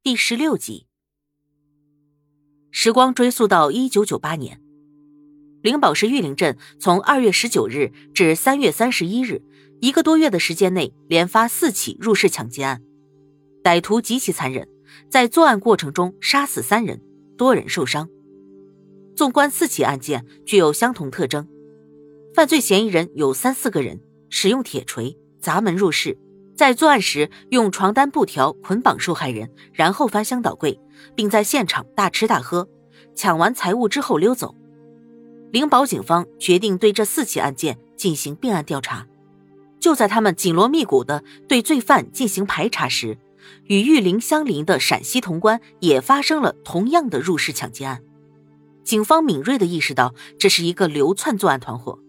第十六集。时光追溯到一九九八年，灵宝市玉林镇从二月十九日至三月三十一日，一个多月的时间内，连发四起入室抢劫案，歹徒极其残忍，在作案过程中杀死三人，多人受伤。纵观四起案件，具有相同特征，犯罪嫌疑人有三四个人，使用铁锤砸门入室。在作案时，用床单、布条捆绑受害人，然后翻箱倒柜，并在现场大吃大喝，抢完财物之后溜走。灵宝警方决定对这四起案件进行并案调查。就在他们紧锣密鼓地对罪犯进行排查时，与玉林相邻的陕西潼关也发生了同样的入室抢劫案。警方敏锐地意识到这是一个流窜作案团伙，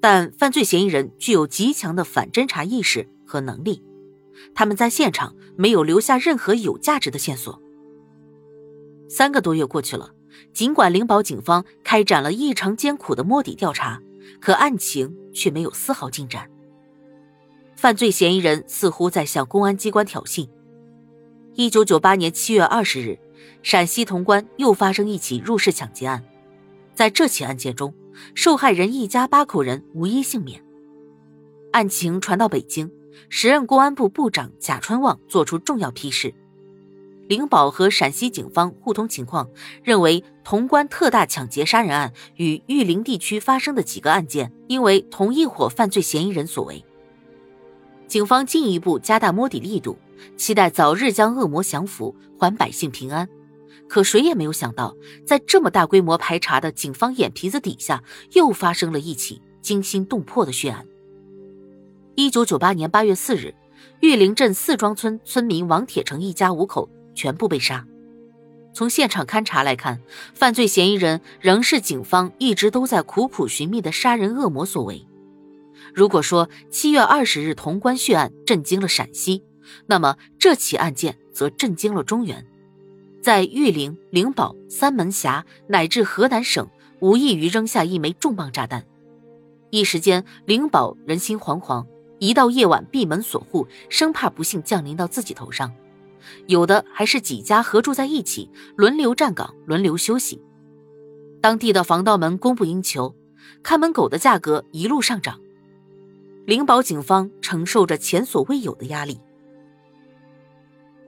但犯罪嫌疑人具有极强的反侦查意识。和能力，他们在现场没有留下任何有价值的线索。三个多月过去了，尽管灵宝警方开展了异常艰苦的摸底调查，可案情却没有丝毫进展。犯罪嫌疑人似乎在向公安机关挑衅。一九九八年七月二十日，陕西潼关又发生一起入室抢劫案，在这起案件中，受害人一家八口人无一幸免。案情传到北京。时任公安部部长贾川旺作出重要批示：灵宝和陕西警方互通情况，认为潼关特大抢劫杀人案与玉林地区发生的几个案件，因为同一伙犯罪嫌疑人所为。警方进一步加大摸底力度，期待早日将恶魔降服，还百姓平安。可谁也没有想到，在这么大规模排查的警方眼皮子底下，又发生了一起惊心动魄的血案。一九九八年八月四日，玉林镇四庄村村民王铁成一家五口全部被杀。从现场勘查来看，犯罪嫌疑人仍是警方一直都在苦苦寻觅的杀人恶魔所为。如果说七月二十日潼关血案震惊了陕西，那么这起案件则震惊了中原。在玉林、灵宝、三门峡乃至河南省，无异于扔下一枚重磅炸弹。一时间，灵宝人心惶惶。一到夜晚，闭门锁户，生怕不幸降临到自己头上。有的还是几家合住在一起，轮流站岗，轮流休息。当地的防盗门供不应求，看门狗的价格一路上涨。灵宝警方承受着前所未有的压力。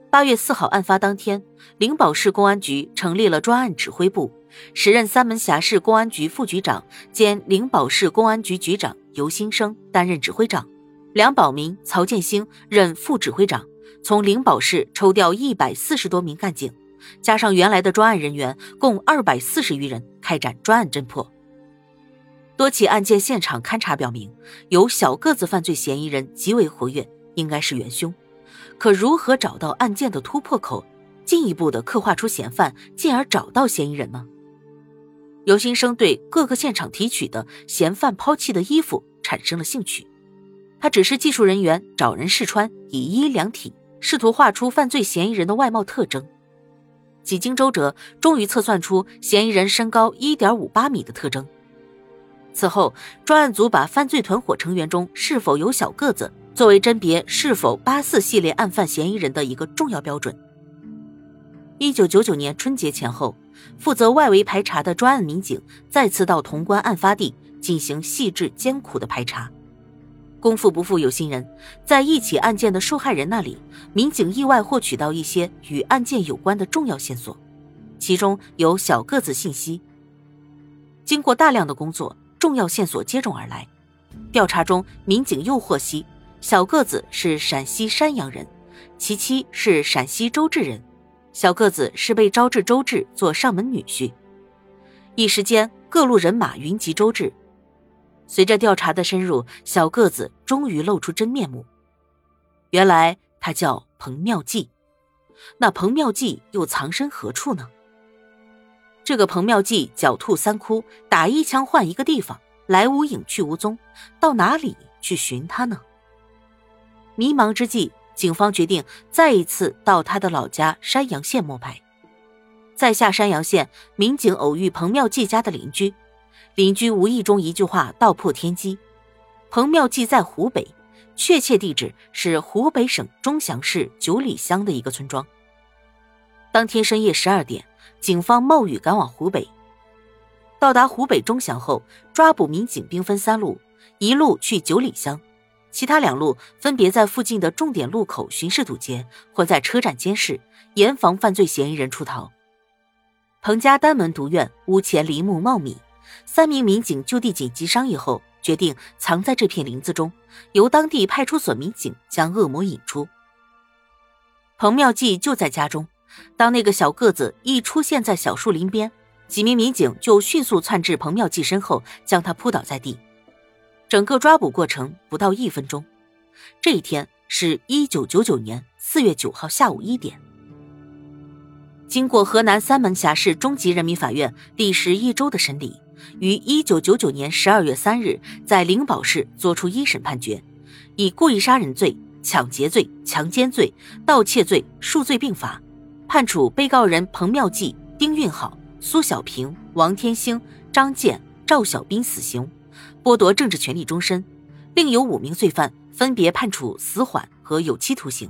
八月四号案发当天，灵宝市公安局成立了专案指挥部，时任三门峡市公安局副局长兼灵宝市公安局局长尤新生担任指挥长。梁宝明、曹建兴任副指挥长，从灵宝市抽调一百四十多名干警，加上原来的专案人员，共二百四十余人，开展专案侦破。多起案件现场勘查表明，有小个子犯罪嫌疑人极为活跃，应该是元凶。可如何找到案件的突破口，进一步的刻画出嫌犯，进而找到嫌疑人呢？尤新生对各个现场提取的嫌犯抛弃的衣服产生了兴趣。他只是技术人员，找人试穿，以一量体，试图画出犯罪嫌疑人的外貌特征。几经周折，终于测算出嫌疑人身高一点五八米的特征。此后，专案组把犯罪团伙成员中是否有小个子作为甄别是否八四系列案犯嫌疑人的一个重要标准。一九九九年春节前后，负责外围排查的专案民警再次到潼关案发地进行细致艰苦的排查。功夫不负有心人，在一起案件的受害人那里，民警意外获取到一些与案件有关的重要线索，其中有小个子信息。经过大量的工作，重要线索接踵而来。调查中，民警又获悉，小个子是陕西山阳人，其妻是陕西周至人，小个子是被招至周至做上门女婿。一时间，各路人马云集周至。随着调查的深入，小个子终于露出真面目。原来他叫彭妙计，那彭妙计又藏身何处呢？这个彭妙计狡兔三窟，打一枪换一个地方，来无影去无踪，到哪里去寻他呢？迷茫之际，警方决定再一次到他的老家山阳县摸排。在下山阳县，民警偶遇彭妙计家的邻居。邻居无意中一句话道破天机：彭妙计在湖北，确切地址是湖北省钟祥市九里乡的一个村庄。当天深夜十二点，警方冒雨赶往湖北。到达湖北钟祥后，抓捕民警兵分三路：一路去九里乡，其他两路分别在附近的重点路口巡视堵截，或在车站监视，严防犯罪嫌疑人出逃。彭家单门独院，屋前林木茂密。三名民警就地紧急商议后，决定藏在这片林子中，由当地派出所民警将恶魔引出。彭妙计就在家中，当那个小个子一出现在小树林边。几名民警就迅速窜至彭妙计身后，将他扑倒在地。整个抓捕过程不到一分钟。这一天是一九九九年四月九号下午一点。经过河南三门峡市中级人民法院历时一周的审理，于一九九九年十二月三日在灵宝市作出一审判决，以故意杀人罪、抢劫罪、强奸罪、盗窃罪数罪并罚，判处被告人彭妙计、丁运好。苏小平、王天星、张健、赵小兵死刑，剥夺政治权利终身，另有五名罪犯分别判处死缓和有期徒刑。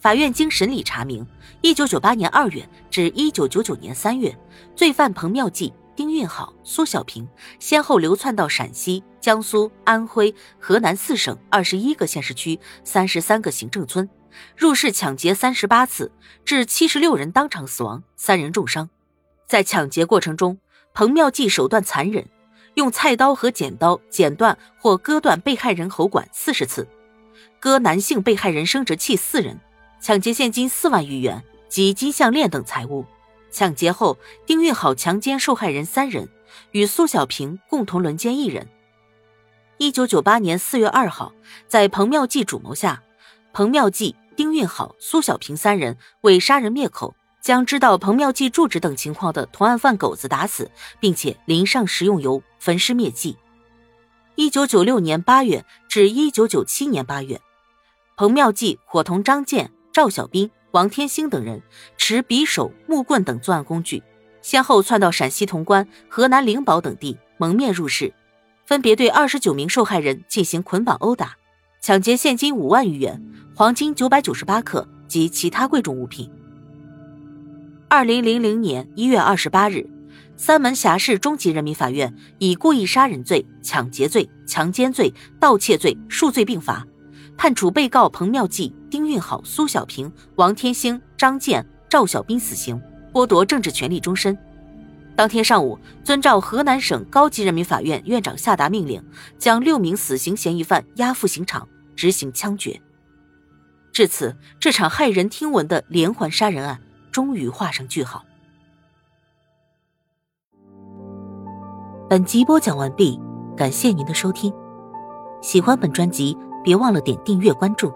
法院经审理查明，一九九八年二月至一九九九年三月，罪犯彭妙计、丁运好、苏小平先后流窜到陕西、江苏、安徽、河南四省二十一个县市区三十三个行政村，入室抢劫三十八次，致七十六人当场死亡，三人重伤。在抢劫过程中，彭妙计手段残忍，用菜刀和剪刀剪断或割断被害人喉管四十次，割男性被害人生殖器四人，抢劫现金四万余元及金项链等财物。抢劫后，丁运好强奸受害人三人，与苏小平共同轮奸一人。一九九八年四月二号，在彭妙计主谋下，彭妙计、丁运好、苏小平三人为杀人灭口。将知道彭妙计住址等情况的同案犯狗子打死，并且淋上食用油焚尸灭迹。一九九六年八月至一九九七年八月，彭妙计伙同张建、赵小兵、王天星等人持匕首、木棍等作案工具，先后窜到陕西潼关、河南灵宝等地蒙面入室，分别对二十九名受害人进行捆绑殴打，抢劫现金五万余元、黄金九百九十八克及其他贵重物品。二零零零年一月二十八日，三门峡市中级人民法院以故意杀人罪、抢劫罪、强奸罪、盗窃罪数罪并罚，判处被告彭妙计、丁运好、苏小平、王天星、张健、赵小兵死刑，剥夺政治权利终身。当天上午，遵照河南省高级人民法院院长下达命令，将六名死刑嫌疑犯押赴刑场执行枪决。至此，这场骇人听闻的连环杀人案。终于画上句号。本集播讲完毕，感谢您的收听。喜欢本专辑，别忘了点订阅关注。